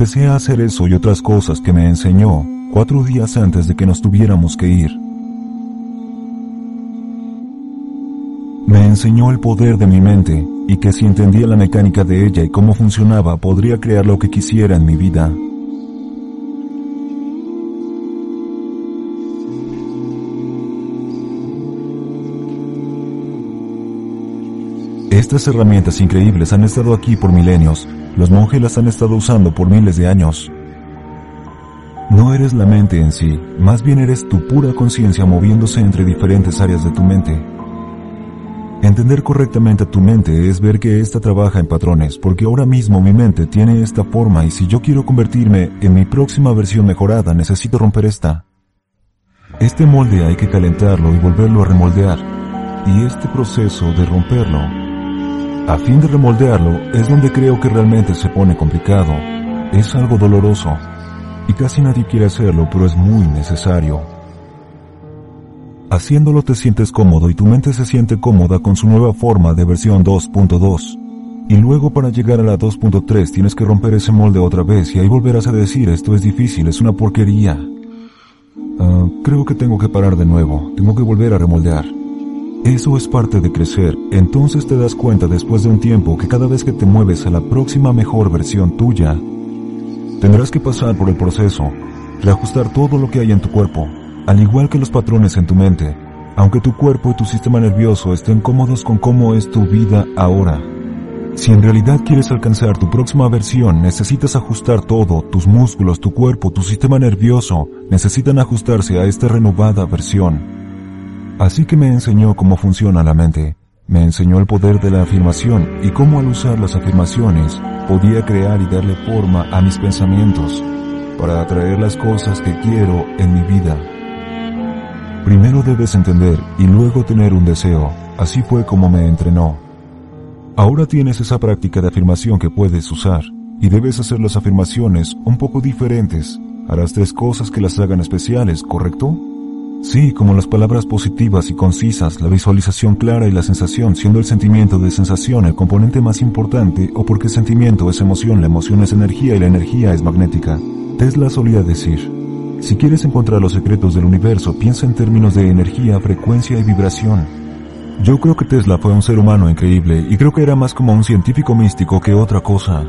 Empecé a hacer eso y otras cosas que me enseñó cuatro días antes de que nos tuviéramos que ir. Me enseñó el poder de mi mente y que si entendía la mecánica de ella y cómo funcionaba podría crear lo que quisiera en mi vida. Estas herramientas increíbles han estado aquí por milenios. Los monjes las han estado usando por miles de años. No eres la mente en sí, más bien eres tu pura conciencia moviéndose entre diferentes áreas de tu mente. Entender correctamente a tu mente es ver que ésta trabaja en patrones, porque ahora mismo mi mente tiene esta forma y si yo quiero convertirme en mi próxima versión mejorada, necesito romper esta. Este molde hay que calentarlo y volverlo a remoldear. Y este proceso de romperlo, a fin de remoldearlo, es donde creo que realmente se pone complicado. Es algo doloroso. Y casi nadie quiere hacerlo, pero es muy necesario. Haciéndolo te sientes cómodo y tu mente se siente cómoda con su nueva forma de versión 2.2. Y luego para llegar a la 2.3 tienes que romper ese molde otra vez y ahí volverás a decir esto es difícil, es una porquería. Ah, creo que tengo que parar de nuevo, tengo que volver a remoldear. Eso es parte de crecer, entonces te das cuenta después de un tiempo que cada vez que te mueves a la próxima mejor versión tuya, tendrás que pasar por el proceso, reajustar todo lo que hay en tu cuerpo, al igual que los patrones en tu mente, aunque tu cuerpo y tu sistema nervioso estén cómodos con cómo es tu vida ahora. Si en realidad quieres alcanzar tu próxima versión, necesitas ajustar todo, tus músculos, tu cuerpo, tu sistema nervioso, necesitan ajustarse a esta renovada versión. Así que me enseñó cómo funciona la mente, me enseñó el poder de la afirmación y cómo al usar las afirmaciones podía crear y darle forma a mis pensamientos para atraer las cosas que quiero en mi vida. Primero debes entender y luego tener un deseo. Así fue como me entrenó. Ahora tienes esa práctica de afirmación que puedes usar y debes hacer las afirmaciones un poco diferentes. Harás tres cosas que las hagan especiales, ¿correcto? Sí, como las palabras positivas y concisas, la visualización clara y la sensación, siendo el sentimiento de sensación el componente más importante o porque sentimiento es emoción, la emoción es energía y la energía es magnética. Tesla solía decir, si quieres encontrar los secretos del universo, piensa en términos de energía, frecuencia y vibración. Yo creo que Tesla fue un ser humano increíble y creo que era más como un científico místico que otra cosa.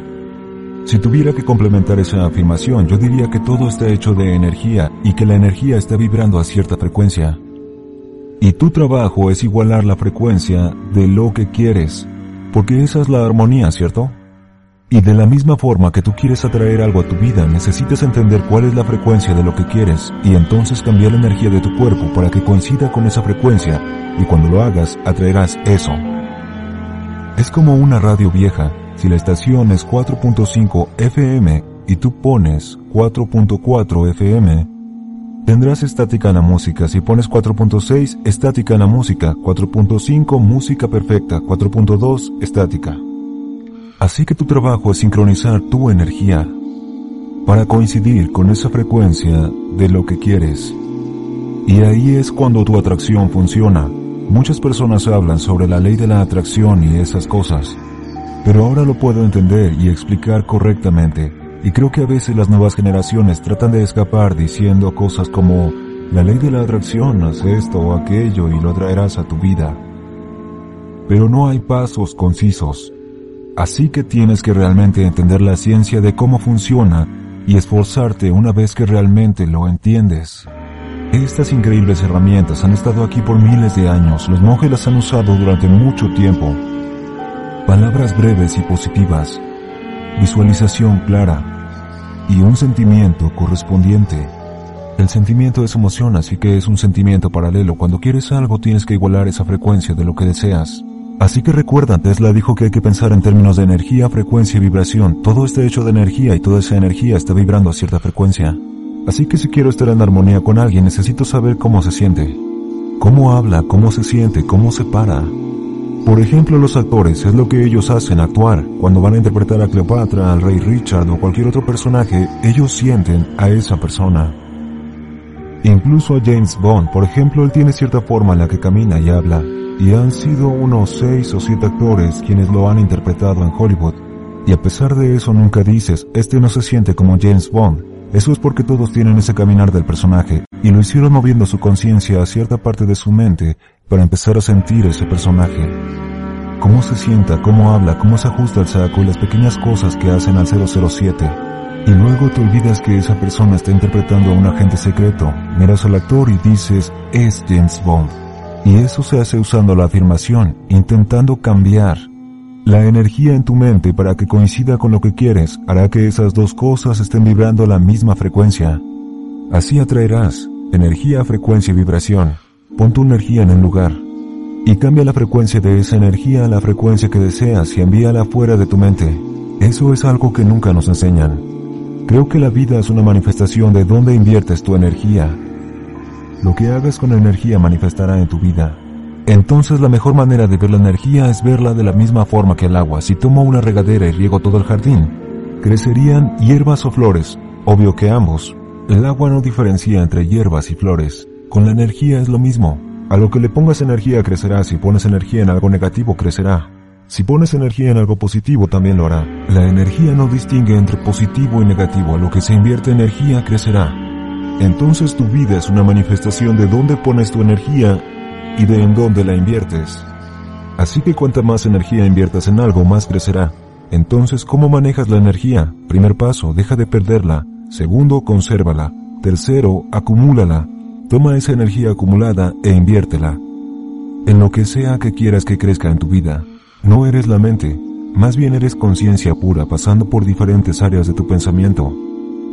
Si tuviera que complementar esa afirmación, yo diría que todo está hecho de energía y que la energía está vibrando a cierta frecuencia. Y tu trabajo es igualar la frecuencia de lo que quieres, porque esa es la armonía, ¿cierto? Y de la misma forma que tú quieres atraer algo a tu vida, necesitas entender cuál es la frecuencia de lo que quieres y entonces cambiar la energía de tu cuerpo para que coincida con esa frecuencia y cuando lo hagas atraerás eso. Es como una radio vieja, si la estación es 4.5 FM y tú pones 4.4 FM, tendrás estática en la música. Si pones 4.6, estática en la música. 4.5, música perfecta. 4.2, estática. Así que tu trabajo es sincronizar tu energía para coincidir con esa frecuencia de lo que quieres. Y ahí es cuando tu atracción funciona. Muchas personas hablan sobre la ley de la atracción y esas cosas, pero ahora lo puedo entender y explicar correctamente. Y creo que a veces las nuevas generaciones tratan de escapar diciendo cosas como, la ley de la atracción, haz esto o aquello y lo atraerás a tu vida. Pero no hay pasos concisos. Así que tienes que realmente entender la ciencia de cómo funciona y esforzarte una vez que realmente lo entiendes. Estas increíbles herramientas han estado aquí por miles de años, los monjes las han usado durante mucho tiempo. Palabras breves y positivas, visualización clara y un sentimiento correspondiente. El sentimiento es emoción, así que es un sentimiento paralelo. Cuando quieres algo tienes que igualar esa frecuencia de lo que deseas. Así que recuerda, Tesla dijo que hay que pensar en términos de energía, frecuencia y vibración. Todo está hecho de energía y toda esa energía está vibrando a cierta frecuencia. Así que si quiero estar en armonía con alguien, necesito saber cómo se siente. Cómo habla, cómo se siente, cómo se para. Por ejemplo, los actores es lo que ellos hacen, actuar. Cuando van a interpretar a Cleopatra, al rey Richard o cualquier otro personaje, ellos sienten a esa persona. Incluso a James Bond, por ejemplo, él tiene cierta forma en la que camina y habla y han sido unos seis o siete actores quienes lo han interpretado en Hollywood. Y a pesar de eso nunca dices, este no se siente como James Bond. Eso es porque todos tienen ese caminar del personaje, y lo hicieron moviendo su conciencia a cierta parte de su mente para empezar a sentir ese personaje. Cómo se sienta, cómo habla, cómo se ajusta el saco y las pequeñas cosas que hacen al 007. Y luego te olvidas que esa persona está interpretando a un agente secreto. Miras al actor y dices, es James Bond. Y eso se hace usando la afirmación, intentando cambiar. La energía en tu mente para que coincida con lo que quieres hará que esas dos cosas estén vibrando a la misma frecuencia. Así atraerás energía, frecuencia y vibración. Pon tu energía en un lugar y cambia la frecuencia de esa energía a la frecuencia que deseas y envíala fuera de tu mente. Eso es algo que nunca nos enseñan. Creo que la vida es una manifestación de dónde inviertes tu energía. Lo que hagas con energía manifestará en tu vida. Entonces la mejor manera de ver la energía es verla de la misma forma que el agua. Si tomo una regadera y riego todo el jardín, crecerían hierbas o flores. Obvio que ambos. El agua no diferencia entre hierbas y flores. Con la energía es lo mismo. A lo que le pongas energía crecerá. Si pones energía en algo negativo crecerá. Si pones energía en algo positivo también lo hará. La energía no distingue entre positivo y negativo. A lo que se invierte energía crecerá. Entonces tu vida es una manifestación de dónde pones tu energía y de en dónde la inviertes. Así que cuanta más energía inviertas en algo, más crecerá. Entonces, ¿cómo manejas la energía? Primer paso, deja de perderla. Segundo, consérvala. Tercero, acumúlala. Toma esa energía acumulada e inviértela. En lo que sea que quieras que crezca en tu vida. No eres la mente, más bien eres conciencia pura pasando por diferentes áreas de tu pensamiento.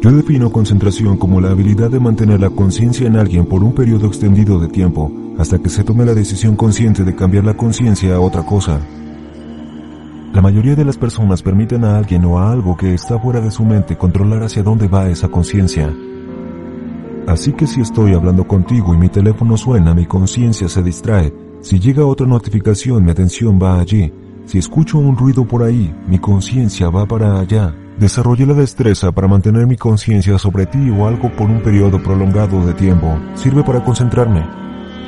Yo defino concentración como la habilidad de mantener la conciencia en alguien por un periodo extendido de tiempo, hasta que se tome la decisión consciente de cambiar la conciencia a otra cosa. La mayoría de las personas permiten a alguien o a algo que está fuera de su mente controlar hacia dónde va esa conciencia. Así que si estoy hablando contigo y mi teléfono suena, mi conciencia se distrae. Si llega otra notificación, mi atención va allí. Si escucho un ruido por ahí, mi conciencia va para allá. Desarrollé la destreza para mantener mi conciencia sobre ti o algo por un periodo prolongado de tiempo. Sirve para concentrarme.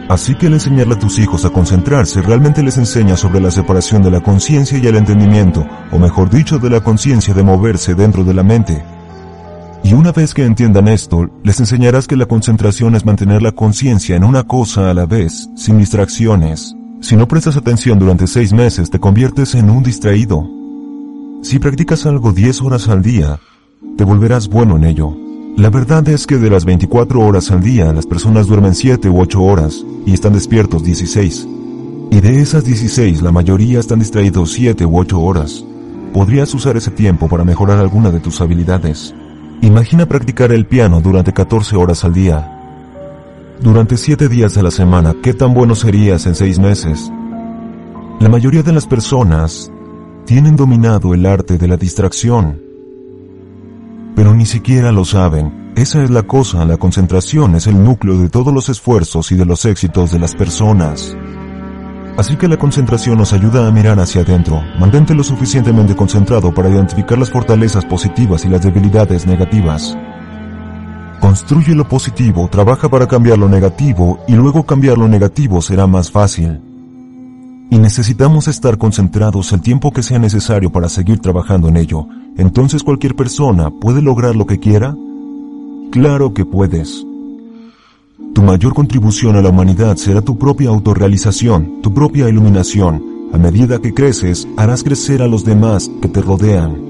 Así que al enseñarle a tus hijos a concentrarse, realmente les enseña sobre la separación de la conciencia y el entendimiento, o mejor dicho, de la conciencia de moverse dentro de la mente. Y una vez que entiendan esto, les enseñarás que la concentración es mantener la conciencia en una cosa a la vez, sin distracciones. Si no prestas atención durante seis meses, te conviertes en un distraído. Si practicas algo 10 horas al día, te volverás bueno en ello. La verdad es que de las 24 horas al día, las personas duermen 7 u 8 horas y están despiertos 16. Y de esas 16, la mayoría están distraídos 7 u 8 horas. Podrías usar ese tiempo para mejorar alguna de tus habilidades. Imagina practicar el piano durante 14 horas al día. Durante 7 días a la semana, ¿qué tan bueno serías en 6 meses? La mayoría de las personas tienen dominado el arte de la distracción. Pero ni siquiera lo saben. Esa es la cosa, la concentración es el núcleo de todos los esfuerzos y de los éxitos de las personas. Así que la concentración nos ayuda a mirar hacia adentro. Mantente lo suficientemente concentrado para identificar las fortalezas positivas y las debilidades negativas. Construye lo positivo, trabaja para cambiar lo negativo y luego cambiar lo negativo será más fácil y necesitamos estar concentrados el tiempo que sea necesario para seguir trabajando en ello. Entonces cualquier persona puede lograr lo que quiera? Claro que puedes. Tu mayor contribución a la humanidad será tu propia autorrealización, tu propia iluminación. A medida que creces, harás crecer a los demás que te rodean.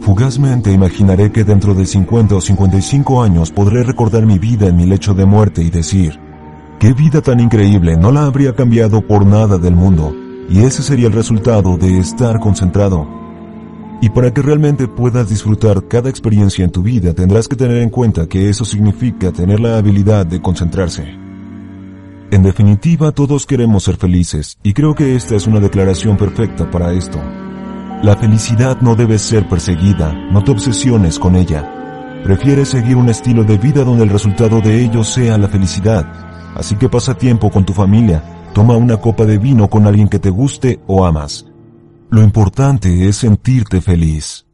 Fugazmente imaginaré que dentro de 50 o 55 años podré recordar mi vida en mi lecho de muerte y decir, Qué vida tan increíble, no la habría cambiado por nada del mundo. Y ese sería el resultado de estar concentrado. Y para que realmente puedas disfrutar cada experiencia en tu vida, tendrás que tener en cuenta que eso significa tener la habilidad de concentrarse. En definitiva, todos queremos ser felices, y creo que esta es una declaración perfecta para esto. La felicidad no debe ser perseguida, no te obsesiones con ella. Prefieres seguir un estilo de vida donde el resultado de ello sea la felicidad, Así que pasa tiempo con tu familia, toma una copa de vino con alguien que te guste o amas. Lo importante es sentirte feliz.